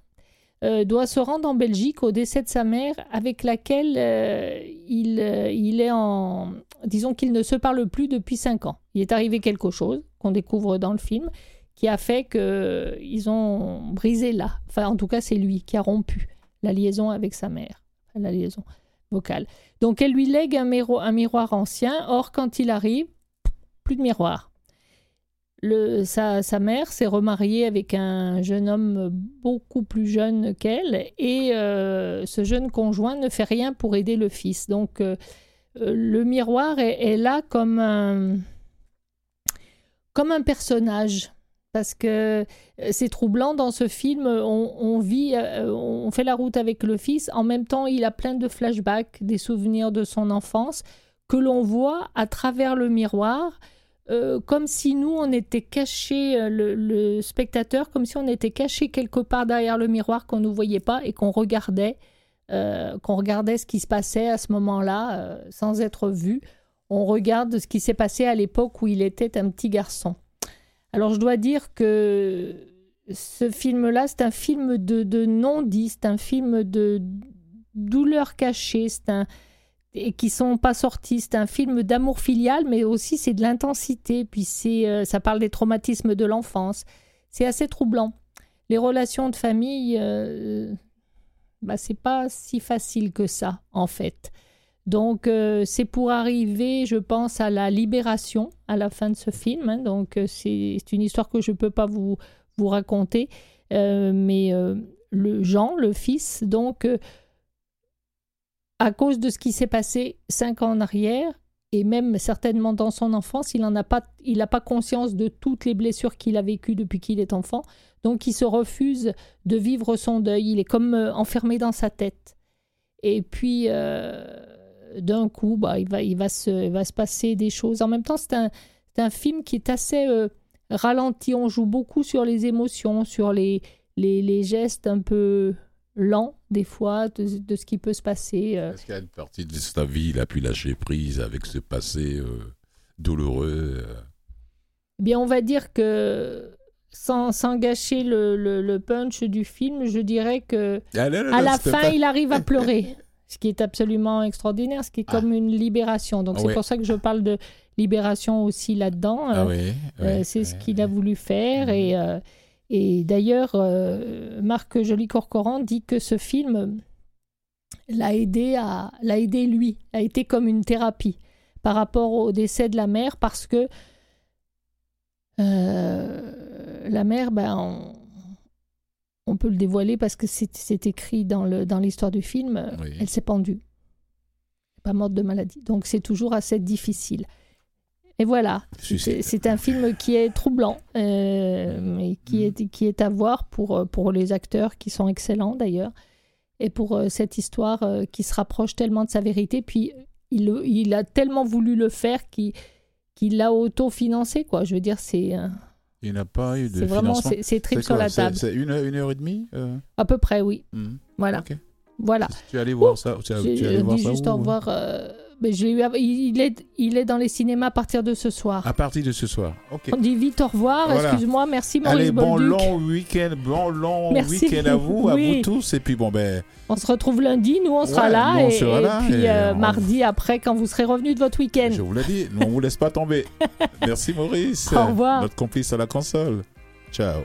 euh, doit se rendre en Belgique au décès de sa mère avec laquelle euh, il, euh, il est en... Disons qu'il ne se parle plus depuis cinq ans. Il est arrivé quelque chose qu'on découvre dans le film qui a fait qu'ils ont brisé là. Enfin en tout cas c'est lui qui a rompu la liaison avec sa mère. La liaison vocale. Donc elle lui lègue un, miro- un miroir ancien. Or quand il arrive, plus de miroir. Sa, sa mère s'est remariée avec un jeune homme beaucoup plus jeune qu'elle et euh, ce jeune conjoint ne fait rien pour aider le fils. Donc euh, euh, le miroir est, là comme un, comme un personnage. Parce que c'est troublant dans ce film, on, vit, on fait la route avec le fils. En même temps, il a plein de flashbacks, des souvenirs de son enfance que l'on voit à travers le miroir euh, comme si nous, on était cachés, euh, le, spectateur, comme si on était caché quelque part derrière le miroir qu'on ne voyait pas et qu'on regardait, euh, qu'on regardait ce qui se passait à ce moment-là sans être vu. On regarde ce qui s'est passé à l'époque où il était un petit garçon. Alors je dois dire que ce film-là, c'est un film de, de non-dit, c'est un film de douleur cachée, c'est un et qui sont pas sortis. C'est un film d'amour filial, mais aussi c'est de l'intensité. Puis c'est, euh, ça parle des traumatismes de l'enfance. C'est assez troublant. Les relations de famille, euh, bah, c'est pas si facile que ça, en fait. Donc euh, c'est pour arriver, je pense, à la libération à la fin de ce film. hein. Donc euh, c'est une histoire que je peux pas vous vous raconter, mais le Jean, le fils, donc à cause de ce qui s'est passé cinq ans en arrière, et même certainement dans son enfance, il n'a pas, pas conscience de toutes les blessures qu'il a vécues depuis qu'il est enfant. Donc il se refuse de vivre son deuil. Il est comme euh, enfermé dans sa tête. Et puis, euh, d'un coup, bah, il, va, se, va se passer des choses. En même temps, c'est un, film qui est assez euh, ralenti. On joue beaucoup sur les émotions, sur les, les gestes un peu lents, des fois, de, de ce qui peut se passer. euh. Est-ce qu'il y a une partie de sa vie, il a pu lâcher prise avec ce passé euh, douloureux euh, Eh bien, on va dire que sans, sans gâcher le, le- le punch du film, je dirais que Ah, non, non, à non, la fin, pas- il arrive à pleurer, ce qui est absolument extraordinaire, ce qui est comme une libération. Donc Ah c'est pour ça que je parle de libération aussi là-dedans. Ah Euh, oui, euh, oui, c'est ce oui, qu'il a voulu faire et, euh, et d'ailleurs, euh, Marc Joly-Corcoran dit que ce film l'a aidé à l'a aidé lui, a été comme une thérapie par rapport au décès de la mère parce que euh, la mère, ben, on, on peut le dévoiler parce que c'est c'est écrit dans le dans l'histoire du film. Oui. Elle s'est pendue, pas morte de maladie. Donc c'est toujours assez difficile. Et voilà, c'est un film qui est troublant, euh, mais qui est, qui est à voir pour, euh, pour les acteurs qui sont excellents d'ailleurs, et pour euh, cette histoire euh, qui se rapproche tellement de sa vérité. Puis il, il a tellement voulu le faire qu'il qu'il l'a auto-financé, quoi. Je veux dire, c'est Il n'a pas eu de c'est vraiment, c'est trip sur la table. C'est une, une heure et demie À peu près, oui. Mhm. Voilà. Voilà. Tu es allé voir ça tu, as- J'ai tu es allé voir ça juste où, au revoir. Mais je l'ai eu il, est, il est dans les cinémas à partir de ce soir. À partir de ce soir. Ok. On dit vite au revoir. Voilà. Excuse-moi, merci Maurice Allez, bon Bolduc. long week-end, bon long week-end à vous, à vous tous. Et puis bon, ben, On se retrouve lundi, nous on sera là. on et, sera et là, puis et euh, on- mardi après, quand vous serez revenu de votre week-end. je vous l'ai dit, on vous laisse pas tomber. Merci Maurice. Au revoir. Notre complice à la console. Ciao.